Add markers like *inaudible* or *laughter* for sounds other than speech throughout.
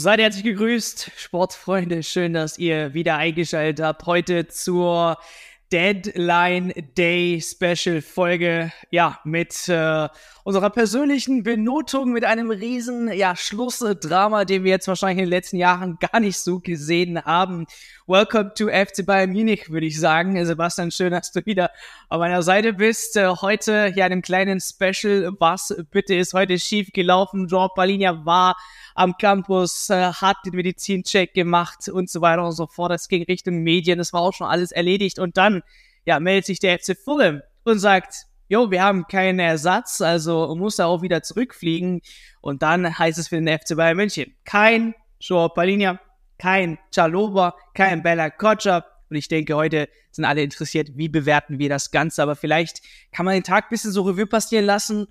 Seid herzlich gegrüßt, Sportfreunde. Schön, dass ihr wieder eingeschaltet habt. Heute zur Deadline Day Special Folge. Ja, mit äh, unserer persönlichen Benotung, mit einem riesen, ja, Schlussdrama, den wir jetzt wahrscheinlich in den letzten Jahren gar nicht so gesehen haben. Welcome to FC Bayern Munich, würde ich sagen. Sebastian, schön, dass du wieder auf meiner Seite bist. Äh, heute hier einem kleinen Special. Was bitte ist heute schief gelaufen? Jean Palinia war am Campus, äh, hat den Medizincheck gemacht und so weiter und so fort. Das ging Richtung Medien, das war auch schon alles erledigt. Und dann, ja, meldet sich der FC Fulham und sagt, jo, wir haben keinen Ersatz, also muss er auch wieder zurückfliegen. Und dann heißt es für den FC Bayern München, kein Joao Palinia, kein Chaloba, kein Bella Kocha. Und ich denke, heute sind alle interessiert, wie bewerten wir das Ganze. Aber vielleicht kann man den Tag ein bisschen so Revue passieren lassen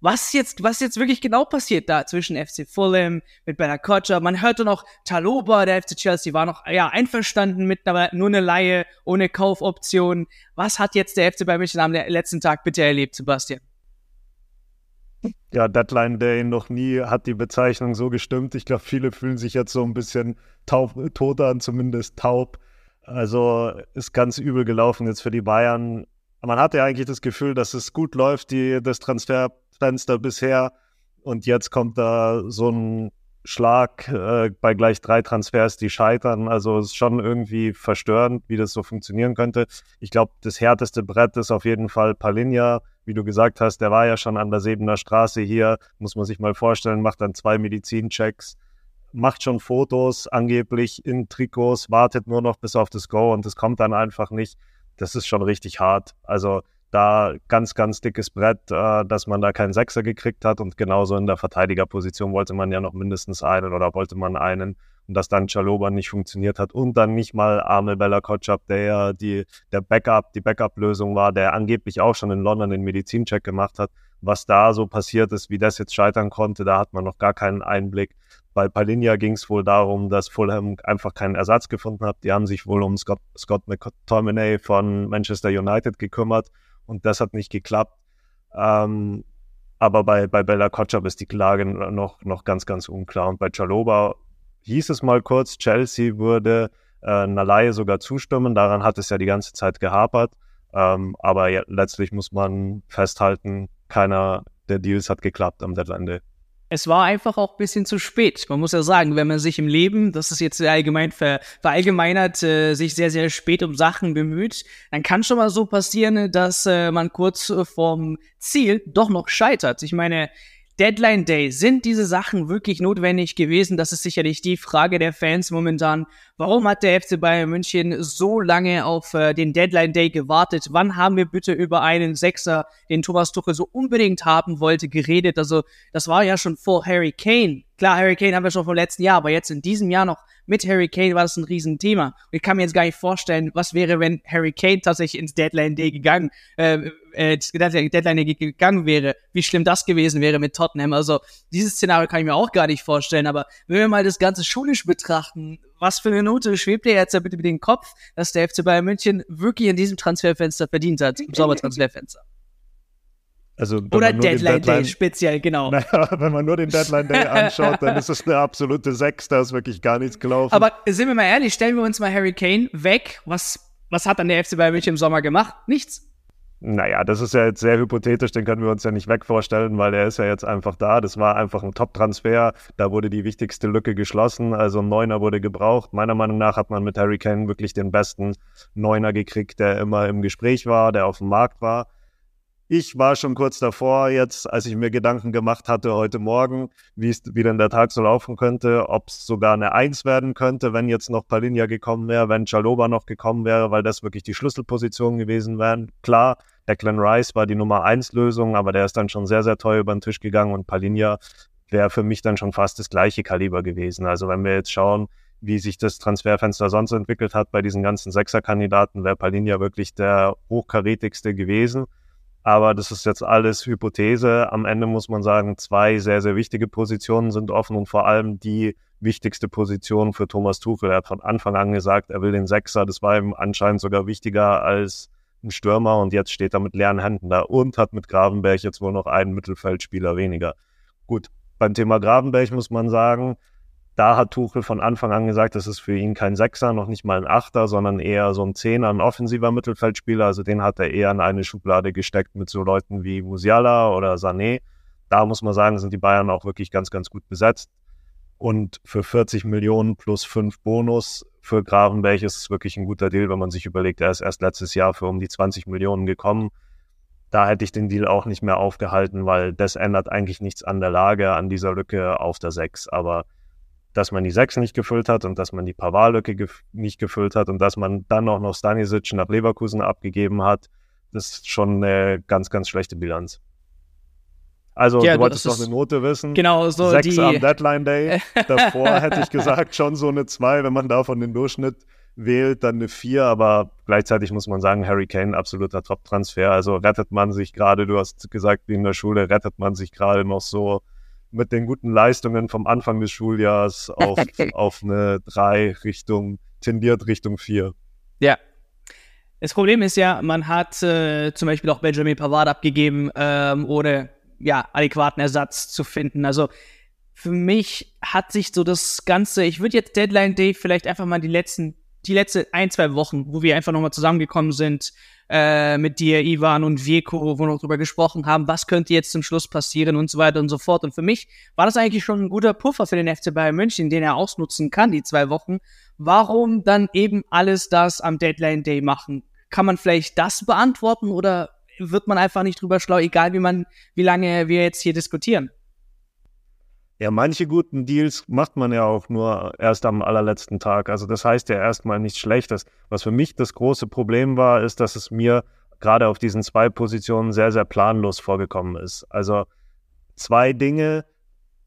was jetzt, was jetzt wirklich genau passiert da zwischen FC Fulham mit Bella Kocha. Man hörte noch Taloba, der FC Chelsea war noch, ja, einverstanden mit aber nur eine Laie, ohne Kaufoption. Was hat jetzt der FC Bayern München am letzten Tag bitte erlebt, Sebastian? Ja, Deadline Day noch nie hat die Bezeichnung so gestimmt. Ich glaube, viele fühlen sich jetzt so ein bisschen taub, tot an, zumindest taub. Also ist ganz übel gelaufen jetzt für die Bayern. Man hatte ja eigentlich das Gefühl, dass es gut läuft, die, das Transfer Fenster bisher. Und jetzt kommt da so ein Schlag äh, bei gleich drei Transfers, die scheitern. Also es ist schon irgendwie verstörend, wie das so funktionieren könnte. Ich glaube, das härteste Brett ist auf jeden Fall Palinja. Wie du gesagt hast, der war ja schon an der Sebener Straße hier. Muss man sich mal vorstellen, macht dann zwei Medizinchecks, macht schon Fotos angeblich in Trikots, wartet nur noch bis auf das Go und das kommt dann einfach nicht. Das ist schon richtig hart. Also da ganz, ganz dickes Brett, äh, dass man da keinen Sechser gekriegt hat. Und genauso in der Verteidigerposition wollte man ja noch mindestens einen oder wollte man einen. Und dass dann Chaloba nicht funktioniert hat und dann nicht mal Arme Bella Kotschap, der ja die, der Backup, die Backup-Lösung war, der angeblich auch schon in London den Medizincheck gemacht hat. Was da so passiert ist, wie das jetzt scheitern konnte, da hat man noch gar keinen Einblick. Bei Palinja ging es wohl darum, dass Fulham einfach keinen Ersatz gefunden hat. Die haben sich wohl um Scott, Scott McTominay von Manchester United gekümmert und das hat nicht geklappt. Ähm, aber bei, bei Bella Kotschap ist die Lage noch, noch ganz, ganz unklar. Und bei Chaloba hieß es mal kurz, Chelsea würde äh, Laie sogar zustimmen. Daran hat es ja die ganze Zeit gehapert. Ähm, aber ja, letztlich muss man festhalten, keiner der Deals hat geklappt am Deadline Day es war einfach auch ein bisschen zu spät. Man muss ja sagen, wenn man sich im Leben, das ist jetzt allgemein ver, verallgemeinert, äh, sich sehr, sehr spät um Sachen bemüht, dann kann schon mal so passieren, dass äh, man kurz vorm Ziel doch noch scheitert. Ich meine, Deadline Day, sind diese Sachen wirklich notwendig gewesen? Das ist sicherlich die Frage der Fans momentan. Warum hat der FC Bayern München so lange auf äh, den Deadline Day gewartet? Wann haben wir bitte über einen Sechser, den Thomas Tuchel so unbedingt haben wollte, geredet? Also, das war ja schon vor Harry Kane. Klar, Harry Kane haben wir schon vom letzten Jahr, aber jetzt in diesem Jahr noch mit Harry Kane war das ein Riesenthema. Ich kann mir jetzt gar nicht vorstellen, was wäre, wenn Harry Kane tatsächlich ins Deadline Day gegangen, äh, äh, Deadline gegangen wäre, wie schlimm das gewesen wäre mit Tottenham. Also dieses Szenario kann ich mir auch gar nicht vorstellen. Aber wenn wir mal das Ganze schulisch betrachten, was für eine Note schwebt dir jetzt da bitte mit dem Kopf, dass der FC Bayern München wirklich in diesem Transferfenster verdient hat, im Sommertransferfenster? Also, Oder Deadline, Deadline, Day speziell, genau. *laughs* Naja, wenn man nur den Deadline Day anschaut, dann ist es eine absolute Sechs, da ist wirklich gar nichts gelaufen. Aber sind wir mal ehrlich, stellen wir uns mal Harry Kane weg. Was, was hat dann der FC Bayern München im Sommer gemacht? Nichts. Naja, das ist ja jetzt sehr hypothetisch, den können wir uns ja nicht weg vorstellen, weil der ist ja jetzt einfach da. Das war einfach ein Top-Transfer. Da wurde die wichtigste Lücke geschlossen. Also ein Neuner wurde gebraucht. Meiner Meinung nach hat man mit Harry Kane wirklich den besten Neuner gekriegt, der immer im Gespräch war, der auf dem Markt war. Ich war schon kurz davor, jetzt, als ich mir Gedanken gemacht hatte heute Morgen, wie es, wie denn der Tag so laufen könnte, ob es sogar eine Eins werden könnte, wenn jetzt noch Palinja gekommen wäre, wenn Chaloba noch gekommen wäre, weil das wirklich die Schlüsselposition gewesen wären. Klar, Declan Rice war die Nummer eins Lösung, aber der ist dann schon sehr, sehr teuer über den Tisch gegangen und Palinja wäre für mich dann schon fast das gleiche Kaliber gewesen. Also wenn wir jetzt schauen, wie sich das Transferfenster sonst entwickelt hat bei diesen ganzen Sechserkandidaten, wäre Palinja wirklich der hochkarätigste gewesen. Aber das ist jetzt alles Hypothese. Am Ende muss man sagen, zwei sehr, sehr wichtige Positionen sind offen und vor allem die wichtigste Position für Thomas Tuchel. Er hat von Anfang an gesagt, er will den Sechser. Das war ihm anscheinend sogar wichtiger als ein Stürmer und jetzt steht er mit leeren Händen da und hat mit Gravenberg jetzt wohl noch einen Mittelfeldspieler weniger. Gut, beim Thema Gravenberg muss man sagen, Da hat Tuchel von Anfang an gesagt, das ist für ihn kein Sechser, noch nicht mal ein Achter, sondern eher so ein Zehner, ein offensiver Mittelfeldspieler. Also den hat er eher in eine Schublade gesteckt mit so Leuten wie Musiala oder Sané. Da muss man sagen, sind die Bayern auch wirklich ganz, ganz gut besetzt. Und für 40 Millionen plus 5 Bonus für Gravenberg ist es wirklich ein guter Deal, wenn man sich überlegt, er ist erst letztes Jahr für um die 20 Millionen gekommen. Da hätte ich den Deal auch nicht mehr aufgehalten, weil das ändert eigentlich nichts an der Lage, an dieser Lücke auf der 6. Aber dass man die 6 nicht gefüllt hat und dass man die Pavard-Lücke gef nicht gefüllt hat und dass man dann auch noch Stanisic nach Leverkusen abgegeben hat, das ist schon eine ganz, ganz schlechte Bilanz. Also ja, du wolltest doch eine Note wissen. Genau, so Sechs die... am Deadline Day. *laughs* Davor hätte ich gesagt, schon so eine 2, wenn man davon den Durchschnitt wählt, dann eine 4, aber gleichzeitig muss man sagen, Harry Kane, absoluter Top-Transfer. Also rettet man sich gerade, du hast gesagt, wie in der Schule, rettet man sich gerade noch so mit den guten Leistungen vom Anfang des Schuljahrs auf, *laughs* auf eine 3 Richtung, tendiert Richtung 4. Ja. Das Problem ist ja, man hat äh, zum Beispiel auch Benjamin Pavard abgegeben, ähm, ohne ja, adäquaten Ersatz zu finden. Also für mich hat sich so das Ganze, ich würde jetzt Deadline Day vielleicht einfach mal die letzten, die letzte ein, zwei Wochen, wo wir einfach nochmal zusammengekommen sind, äh, mit dir, Ivan und Vieko, wo wir noch drüber gesprochen haben, was könnte jetzt zum Schluss passieren und so weiter und so fort. Und für mich war das eigentlich schon ein guter Puffer für den FC Bayern München, den er ausnutzen kann, die zwei Wochen. Warum dann eben alles das am Deadline Day machen? Kann man vielleicht das beantworten oder wird man einfach nicht drüber schlau, egal wie man, wie lange wir jetzt hier diskutieren. Ja, manche guten Deals macht man ja auch nur erst am allerletzten Tag. Also das heißt ja erstmal nichts Schlechtes. Was für mich das große Problem war, ist, dass es mir gerade auf diesen zwei Positionen sehr, sehr planlos vorgekommen ist. Also zwei Dinge,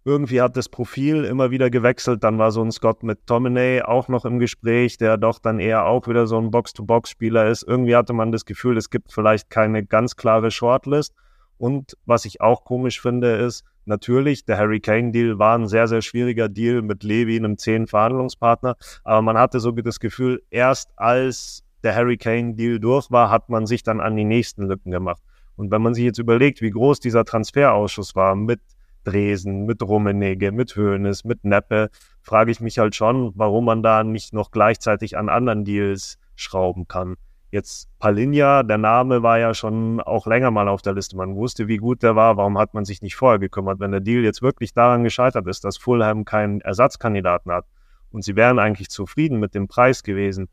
irgendwie hat das Profil immer wieder gewechselt. Dann war so ein Scott mit McTominay auch noch im Gespräch, der doch dann eher auch wieder so ein Box-to-Box-Spieler ist. Irgendwie hatte man das Gefühl, es gibt vielleicht keine ganz klare Shortlist. Und was ich auch komisch finde, ist, natürlich, der Harry Kane-Deal war ein sehr, sehr schwieriger Deal mit Levi, einem zehn Verhandlungspartner. Aber man hatte so das Gefühl, erst als der Harry Kane-Deal durch war, hat man sich dann an die nächsten Lücken gemacht. Und wenn man sich jetzt überlegt, wie groß dieser Transferausschuss war mit Dresen, mit Rummenigge, mit Hoeneß, mit Neppe, frage ich mich halt schon, warum man da nicht noch gleichzeitig an anderen Deals schrauben kann. Jetzt Palinja, der Name war ja schon auch länger mal auf der Liste. Man wusste, wie gut der war. Warum hat man sich nicht vorher gekümmert? Wenn der Deal jetzt wirklich daran gescheitert ist, dass Fulham keinen Ersatzkandidaten hat und sie wären eigentlich zufrieden mit dem Preis gewesen,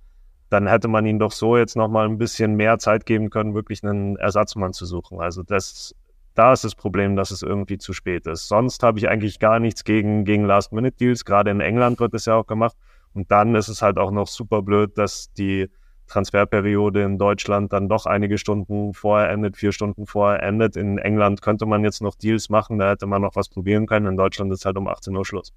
dann hätte man ihnen doch so jetzt nochmal ein bisschen mehr Zeit geben können, wirklich einen Ersatzmann zu suchen. Also das da ist das Problem, dass es irgendwie zu spät ist. Sonst habe ich eigentlich gar nichts gegen, gegen Last-Minute-Deals. Gerade in England wird das ja auch gemacht. Und dann ist es halt auch noch super blöd, dass die Transferperiode in Deutschland dann doch einige Stunden vorher endet, vier Stunden vorher endet. In England könnte man jetzt noch Deals machen, da hätte man noch was probieren können. In Deutschland ist halt um 18 Uhr Schluss.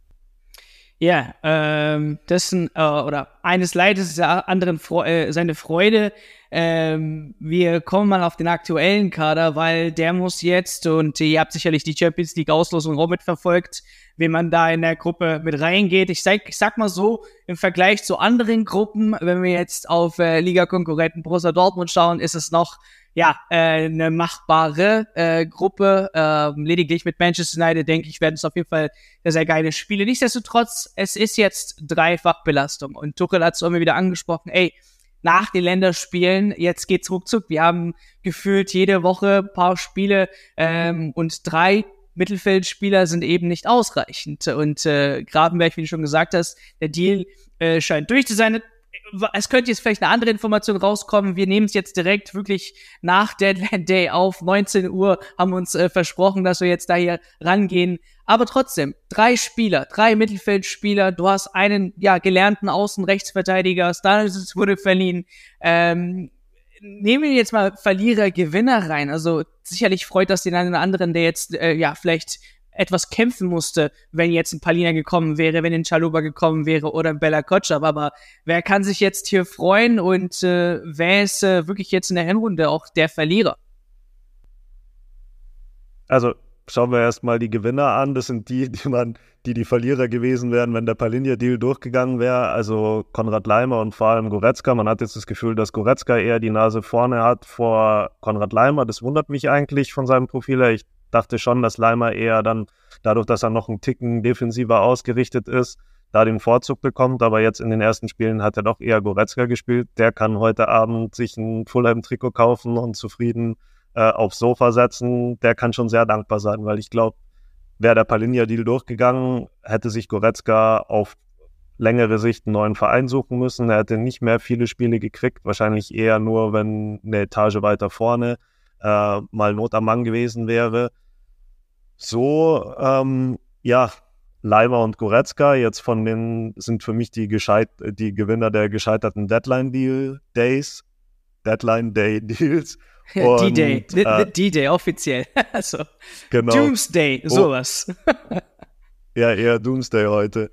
Ja, ähm, dessen äh, oder eines Leides ist der anderen Fre äh, seine Freude. Ähm, wir kommen mal auf den aktuellen Kader, weil der muss jetzt und ihr habt sicherlich die Champions League Auslosung auch mitverfolgt, wie man da in der Gruppe mit reingeht. Ich sag, ich sag mal so, im Vergleich zu anderen Gruppen, wenn wir jetzt auf äh, Liga-Konkurrenten Borussia Dortmund schauen, ist es noch ja, äh, eine machbare äh, Gruppe. Äh, lediglich mit Manchester United, denke ich, werden es auf jeden Fall sehr, sehr geile Spiele. Nichtsdestotrotz, es ist jetzt Dreifachbelastung. Und Tuchel hat es immer wieder angesprochen, ey, nach den Länderspielen, jetzt geht's ruckzuck. Wir haben gefühlt jede Woche paar Spiele ähm, und drei Mittelfeldspieler sind eben nicht ausreichend. Und äh, Gravenberg, wie du schon gesagt hast, der Deal äh, scheint durch zu sein es könnte jetzt vielleicht eine andere Information rauskommen. Wir nehmen es jetzt direkt wirklich nach Deadline Day auf. 19 Uhr haben uns äh, versprochen, dass wir jetzt da hier rangehen. Aber trotzdem, drei Spieler, drei Mittelfeldspieler. Du hast einen, ja, gelernten Außenrechtsverteidiger. Stanisic wurde verliehen. Ähm, nehmen wir jetzt mal Verlierer, Gewinner rein. Also sicherlich freut das den einen oder anderen, der jetzt, äh, ja, vielleicht etwas kämpfen musste, wenn jetzt ein Palina gekommen wäre, wenn ein Chaluba gekommen wäre oder ein Bella Kotschab. Aber wer kann sich jetzt hier freuen und äh, wer ist äh, wirklich jetzt in der Hinrunde auch der Verlierer? Also schauen wir erstmal die Gewinner an. Das sind die, die man, die die Verlierer gewesen wären, wenn der Palinja-Deal durchgegangen wäre. Also Konrad Leimer und vor allem Goretzka. Man hat jetzt das Gefühl, dass Goretzka eher die Nase vorne hat vor Konrad Leimer. Das wundert mich eigentlich von seinem Profil her. Ich dachte schon, dass Leimer eher dann, dadurch, dass er noch einen Ticken defensiver ausgerichtet ist, da den Vorzug bekommt. Aber jetzt in den ersten Spielen hat er doch eher Goretzka gespielt. Der kann heute Abend sich ein Fulham-Trikot kaufen und zufrieden äh, aufs Sofa setzen. Der kann schon sehr dankbar sein, weil ich glaube, wäre der Palinja-Deal durchgegangen, hätte sich Goretzka auf längere Sicht einen neuen Verein suchen müssen. Er hätte nicht mehr viele Spiele gekriegt, wahrscheinlich eher nur, wenn eine Etage weiter vorne äh, mal Not am Mann gewesen wäre. So, ähm, ja, Leimer und Goretzka jetzt von den sind für mich die, gescheit, die Gewinner der gescheiterten Deadline Deal Days, Deadline Day Deals. *laughs* D-Day, äh, D-Day offiziell. *laughs* also, genau. Doomsday, oh. sowas. *laughs* ja, eher Doomsday heute.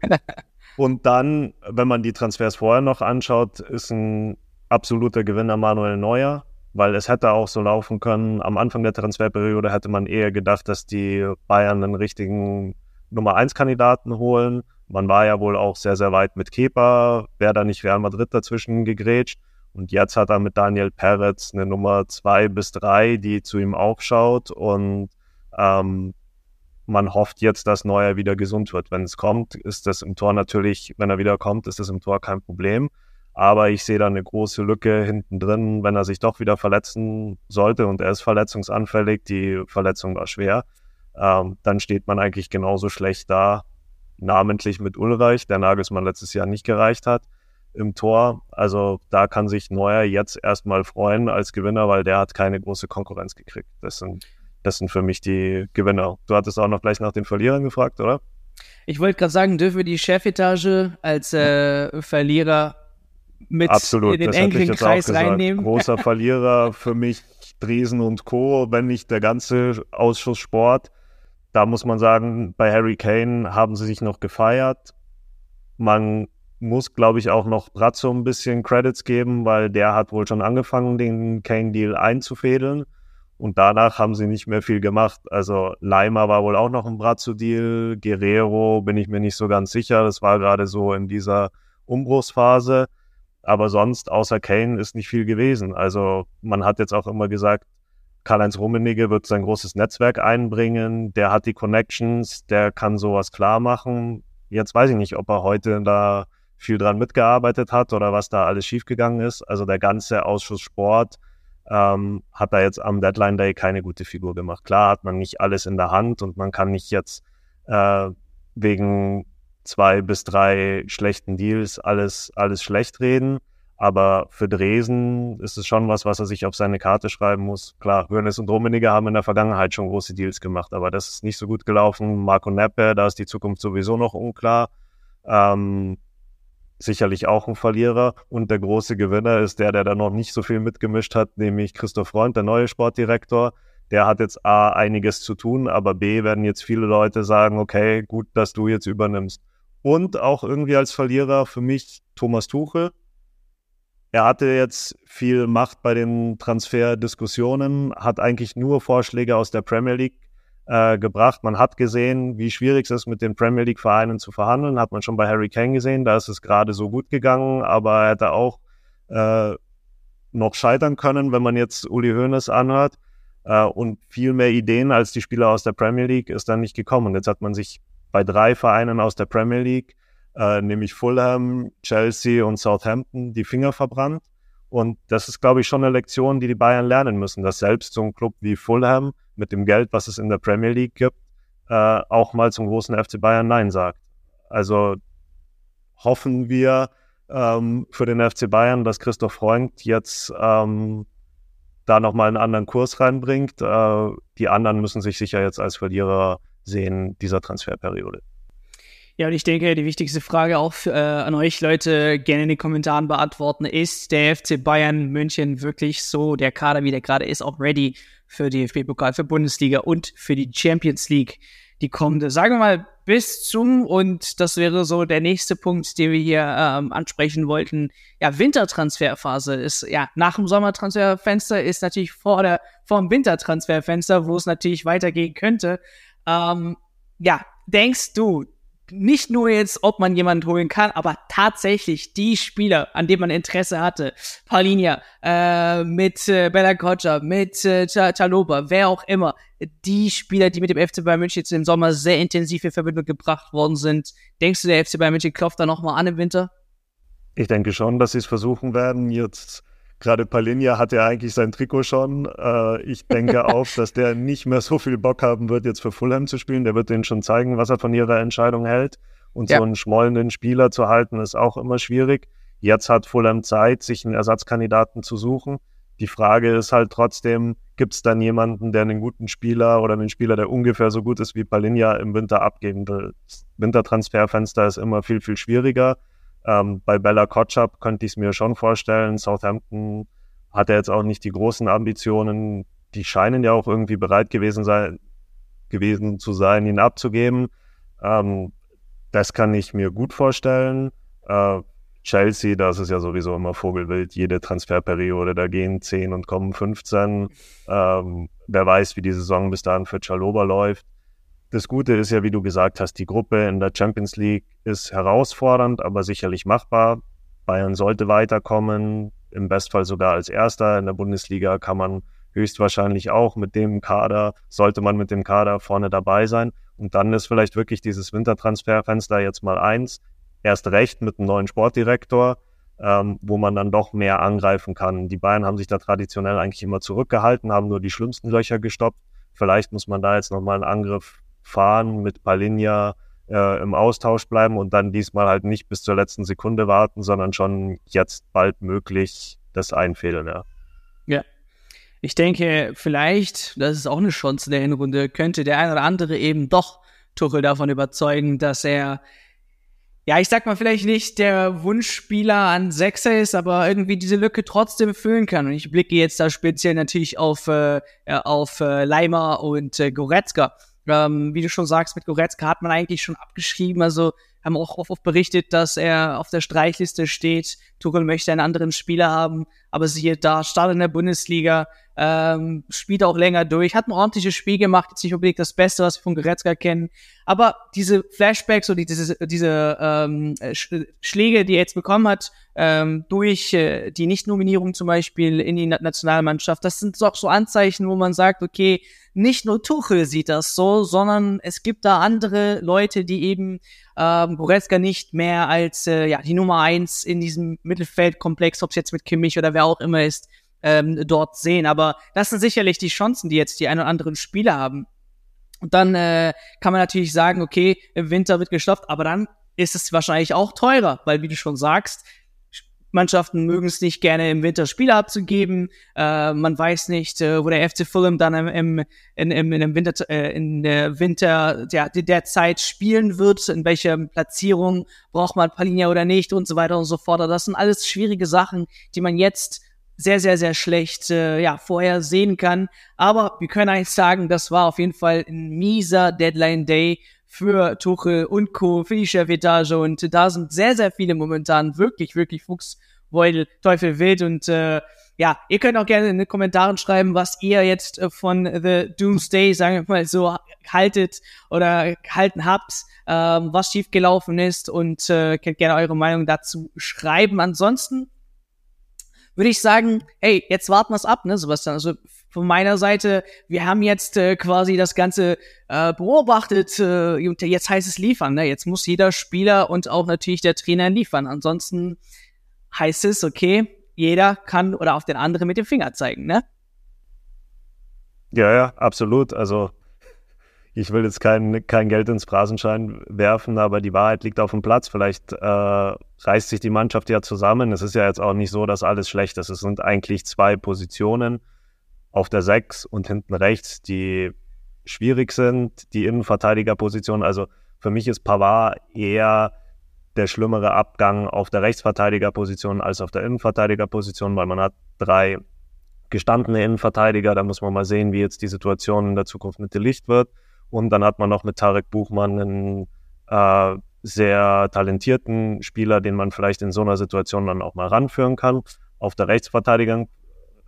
Und dann, wenn man die Transfers vorher noch anschaut, ist ein absoluter Gewinner Manuel Neuer, weil es hätte auch so laufen können. Am Anfang der Transferperiode hätte man eher gedacht, dass die Bayern einen richtigen Nummer 1 Kandidaten holen. Man war ja wohl auch sehr, sehr weit mit Kepa, wäre da nicht Real Madrid dazwischen gegrätscht. Und jetzt hat er mit Daniel Peretz eine Nummer 2 bis 3, die zu ihm aufschaut. Und ähm, man hofft jetzt, dass Neuer wieder gesund wird. Wenn es kommt, ist das im Tor natürlich, wenn er wieder kommt, ist das im Tor kein Problem. Aber ich sehe da eine große Lücke hinten drin, wenn er sich doch wieder verletzen sollte und er ist verletzungsanfällig, die Verletzung war schwer, ähm, dann steht man eigentlich genauso schlecht da, namentlich mit Ulreich, der Nagelsmann letztes Jahr nicht gereicht hat im Tor. Also da kann sich Neuer jetzt erstmal freuen als Gewinner, weil der hat keine große Konkurrenz gekriegt. Das sind das sind für mich die Gewinner. Du hattest auch noch gleich nach den Verlierern gefragt, oder? Ich wollte gerade sagen, dürfen wir die Chefetage als äh, Verlierer mit Absolut, in den engeren Kreis reinnehmen? Großer *laughs* Verlierer für mich Dresen und Co., wenn nicht der ganze Ausschuss Sport. Da muss man sagen, bei Harry Kane haben sie sich noch gefeiert. Man muss, glaube ich, auch noch Brazzo ein bisschen Credits geben, weil der hat wohl schon angefangen, den Kane-Deal einzufädeln. Und danach haben sie nicht mehr viel gemacht. Also Leimer war wohl auch noch ein Brazzo-Deal. Guerrero bin ich mir nicht so ganz sicher. Das war gerade so in dieser Umbruchsphase. Aber sonst, außer Kane, ist nicht viel gewesen. Also man hat jetzt auch immer gesagt, Karl-Heinz Rummenigge wird sein großes Netzwerk einbringen. Der hat die Connections, der kann sowas klar machen. Jetzt weiß ich nicht, ob er heute da viel dran mitgearbeitet hat oder was da alles schiefgegangen ist. Also der ganze Ausschuss Sport ähm, hat da jetzt am Deadline Day keine gute Figur gemacht. Klar hat man nicht alles in der Hand und man kann nicht jetzt äh, wegen zwei bis drei schlechten Deals alles, alles schlecht reden. Aber für Dresen ist es schon was, was er sich auf seine Karte schreiben muss. Klar, Hörnes und Rummenigge haben in der Vergangenheit schon große Deals gemacht, aber das ist nicht so gut gelaufen. Marco Neppe, da ist die Zukunft sowieso noch unklar. Ähm, sicherlich auch ein Verlierer. Und der große Gewinner ist der, der da noch nicht so viel mitgemischt hat, nämlich Christoph Freund, der neue Sportdirektor. Der hat jetzt A, einiges zu tun, aber B, werden jetzt viele Leute sagen, okay, gut, dass du jetzt übernimmst. Und auch irgendwie als Verlierer für mich Thomas Tuchel. Er hatte jetzt viel Macht bei den Transferdiskussionen, hat eigentlich nur Vorschläge aus der Premier League äh, gebracht. Man hat gesehen, wie schwierig es ist, mit den Premier League-Vereinen zu verhandeln. Hat man schon bei Harry Kane gesehen. Da ist es gerade so gut gegangen, aber er hätte auch äh, noch scheitern können, wenn man jetzt Uli Hoeneß anhört. Äh, und viel mehr Ideen als die Spieler aus der Premier League ist dann nicht gekommen. Jetzt hat man sich bei drei Vereinen aus der Premier League, äh, nämlich Fulham, Chelsea und Southampton, die Finger verbrannt. Und das ist, glaube ich, schon eine Lektion, die die Bayern lernen müssen, dass selbst so ein Club wie Fulham mit dem Geld, was es in der Premier League gibt, äh, auch mal zum großen FC Bayern Nein sagt. Also hoffen wir ähm, für den FC Bayern, dass Christoph Freund jetzt ähm, da nochmal einen anderen Kurs reinbringt. Äh, die anderen müssen sich sicher jetzt als Verlierer sehen dieser Transferperiode. Ja, und ich denke, die wichtigste Frage auch äh, an euch Leute gerne in den Kommentaren beantworten, ist der FC Bayern München wirklich so, der Kader, wie der gerade ist, auch ready für DFB-Pokal, für Bundesliga und für die Champions League, die kommende. Sagen wir mal bis zum, und das wäre so der nächste Punkt, den wir hier ähm, ansprechen wollten, ja, Wintertransferphase ist, ja, nach dem Sommertransferfenster ist natürlich vor der, vor dem Wintertransferfenster, wo es natürlich weitergehen könnte. Ähm, ja, denkst du, nicht nur jetzt, ob man jemanden holen kann, aber tatsächlich die Spieler, an denen man Interesse hatte, Paulinia, äh, mit äh, Bella Kocha, mit äh, Chaloba, wer auch immer, die Spieler, die mit dem FC Bayern München jetzt im Sommer sehr intensiv in Verbindung gebracht worden sind. Denkst du, der FC Bayern München klopft da nochmal an im Winter? Ich denke schon, dass sie es versuchen werden. Jetzt gerade Palinja hat ja eigentlich sein Trikot schon. Äh, ich denke *laughs* auch, dass der nicht mehr so viel Bock haben wird, jetzt für Fulham zu spielen. Der wird denen schon zeigen, was er von ihrer Entscheidung hält. Und ja. so einen schmollenden Spieler zu halten, ist auch immer schwierig. Jetzt hat Fulham Zeit, sich einen Ersatzkandidaten zu suchen. Die Frage ist halt trotzdem, gibt es dann jemanden, der einen guten Spieler oder einen Spieler, der ungefähr so gut ist wie Palinja im Winter abgeben will? Das Wintertransferfenster ist immer viel, viel schwieriger. Ähm, bei Bella Kotschap könnte ich es mir schon vorstellen. Southampton hat er jetzt auch nicht die großen Ambitionen. Die scheinen ja auch irgendwie bereit gewesen, sein, gewesen zu sein, ihn abzugeben. Ähm, das kann ich mir gut vorstellen. Äh, Chelsea, das ist ja sowieso immer Vogelwild, jede Transferperiode, da gehen 10 und kommen 15. Ähm, wer weiß, wie die Saison bis dahin für Chaloba läuft. Das Gute ist ja, wie du gesagt hast, die Gruppe in der Champions League ist herausfordernd, aber sicherlich machbar. Bayern sollte weiterkommen, im Bestfall sogar als Erster. In der Bundesliga kann man höchstwahrscheinlich auch mit dem Kader, sollte man mit dem Kader vorne dabei sein. Und dann ist vielleicht wirklich dieses Wintertransferfenster jetzt mal eins. Erst recht mit einem neuen Sportdirektor, ähm, wo man dann doch mehr angreifen kann. Die Bayern haben sich da traditionell eigentlich immer zurückgehalten, haben nur die schlimmsten Löcher gestoppt. Vielleicht muss man da jetzt nochmal einen Angriff fahren, mit Palinja äh, im Austausch bleiben und dann diesmal halt nicht bis zur letzten Sekunde warten, sondern schon jetzt bald möglich das einfädeln, ja. Ja. Ich denke, vielleicht, das ist auch eine Chance der Hinrunde, könnte der ein oder andere eben doch Tuchel davon überzeugen, dass er ja, ich sag mal, vielleicht nicht der Wunschspieler an Sechser ist, aber irgendwie diese Lücke trotzdem füllen kann. Und ich blicke jetzt da speziell natürlich auf, äh, auf äh, Leimer und äh, Goretzka. Ähm, wie du schon sagst, mit Goretzka hat man eigentlich schon abgeschrieben. Also haben auch oft berichtet, dass er auf der Streichliste steht. Tuchel möchte einen anderen Spieler haben, aber siehe da, Start in der Bundesliga, ähm, spielt auch länger durch, hat ein ordentliches Spiel gemacht, jetzt nicht unbedingt das Beste, was wir von Goretzka kennen, aber diese Flashbacks oder diese, diese ähm, Schläge, die er jetzt bekommen hat, ähm, durch äh, die Nicht-Nominierung zum Beispiel in die Nationalmannschaft, das sind doch so Anzeichen, wo man sagt, okay, nicht nur Tuchel sieht das so, sondern es gibt da andere Leute, die eben ähm, Goretzka nicht mehr als äh, ja die Nummer eins in diesem Mittelfeldkomplex, ob es jetzt mit Kimmich oder wer auch immer ist, ähm, dort sehen. Aber das sind sicherlich die Chancen, die jetzt die ein oder anderen Spieler haben. Und dann äh, kann man natürlich sagen, okay, im Winter wird gestopft, aber dann ist es wahrscheinlich auch teurer, weil wie du schon sagst, Mannschaften mögen es nicht gerne im Winter Spiele abzugeben. Äh, man weiß nicht, äh, wo der FC Fulham dann im, im, im, im Winter, äh, in der Winter der, der Zeit spielen wird, in welcher Platzierung braucht man Palinia oder nicht und so weiter und so fort. Das sind alles schwierige Sachen, die man jetzt sehr, sehr, sehr schlecht äh, ja, vorher sehen kann. Aber wir können eigentlich sagen, das war auf jeden Fall ein mieser Deadline Day für Tuchel und Co., für die Chefetage und da sind sehr, sehr viele momentan wirklich, wirklich Fuchsbeutel, Teufel wild und äh, ja, ihr könnt auch gerne in den Kommentaren schreiben, was ihr jetzt äh, von The Doomsday, sagen wir mal so, haltet oder halten habt, ähm, was schiefgelaufen ist und äh, könnt gerne eure Meinung dazu schreiben. Ansonsten würde ich sagen, hey, jetzt warten wir es ab, ne, Sebastian. Also von meiner Seite, wir haben jetzt äh, quasi das Ganze äh, beobachtet äh, und jetzt heißt es liefern. Ne? Jetzt muss jeder Spieler und auch natürlich der Trainer liefern. Ansonsten heißt es, okay, jeder kann oder auf den anderen mit dem Finger zeigen, ne? Ja, ja, absolut. Also ich will jetzt kein, kein Geld ins Phrasenschein werfen, aber die Wahrheit liegt auf dem Platz. Vielleicht äh, reißt sich die Mannschaft ja zusammen. Es ist ja jetzt auch nicht so, dass alles schlecht ist. Es sind eigentlich zwei Positionen auf der 6 und hinten rechts, die schwierig sind, die Innenverteidigerposition. Also für mich ist Pavard eher der schlimmere Abgang auf der Rechtsverteidigerposition als auf der Innenverteidigerposition, weil man hat drei gestandene Innenverteidiger. Da muss man mal sehen, wie jetzt die Situation in der Zukunft mit Licht wird. Und dann hat man noch mit Tarek Buchmann einen äh, sehr talentierten Spieler, den man vielleicht in so einer Situation dann auch mal ranführen kann. Auf der Rechtsverteidiger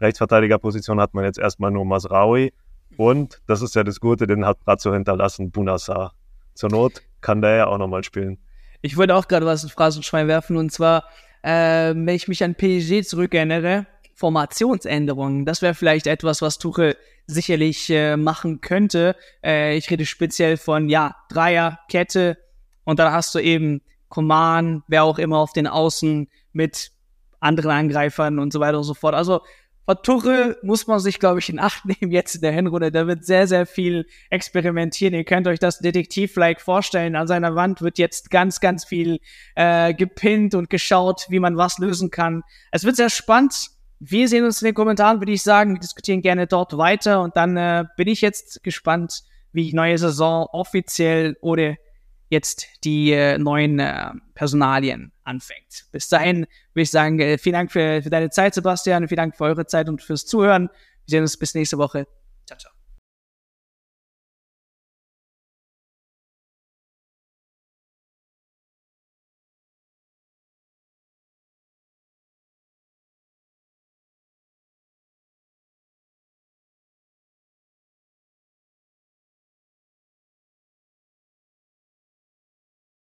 Rechtsverteidigerposition hat man jetzt erstmal nur Masraoui. Und, das ist ja das Gute, den hat Brazzo hinterlassen, Bunassar. Zur Not kann der ja auch nochmal spielen. Ich wollte auch gerade was in Phrasenschwein werfen und zwar, äh, wenn ich mich an PSG zurückerinnere, Formationsänderungen. Das wäre vielleicht etwas, was Tuchel sicherlich äh, machen könnte. Äh, ich rede speziell von, ja, Dreierkette und dann hast du eben Coman, wer auch immer auf den Außen mit anderen Angreifern und so weiter und so fort. Also von Tuchel muss man sich, glaube ich, in Acht nehmen jetzt in der Hinrunde. Da wird sehr, sehr viel experimentieren. Ihr könnt euch das Detektiv-like vorstellen. An seiner Wand wird jetzt ganz, ganz viel äh, gepinnt und geschaut, wie man was lösen kann. Es wird sehr spannend. Wir sehen uns in den Kommentaren, würde ich sagen. Wir diskutieren gerne dort weiter. Und dann äh, bin ich jetzt gespannt, wie die neue Saison offiziell oder jetzt die äh, neuen äh, Personalien anfängt. Bis dahin würde ich sagen, äh, vielen Dank für, für deine Zeit, Sebastian, vielen Dank für eure Zeit und fürs Zuhören. Wir sehen uns bis nächste Woche.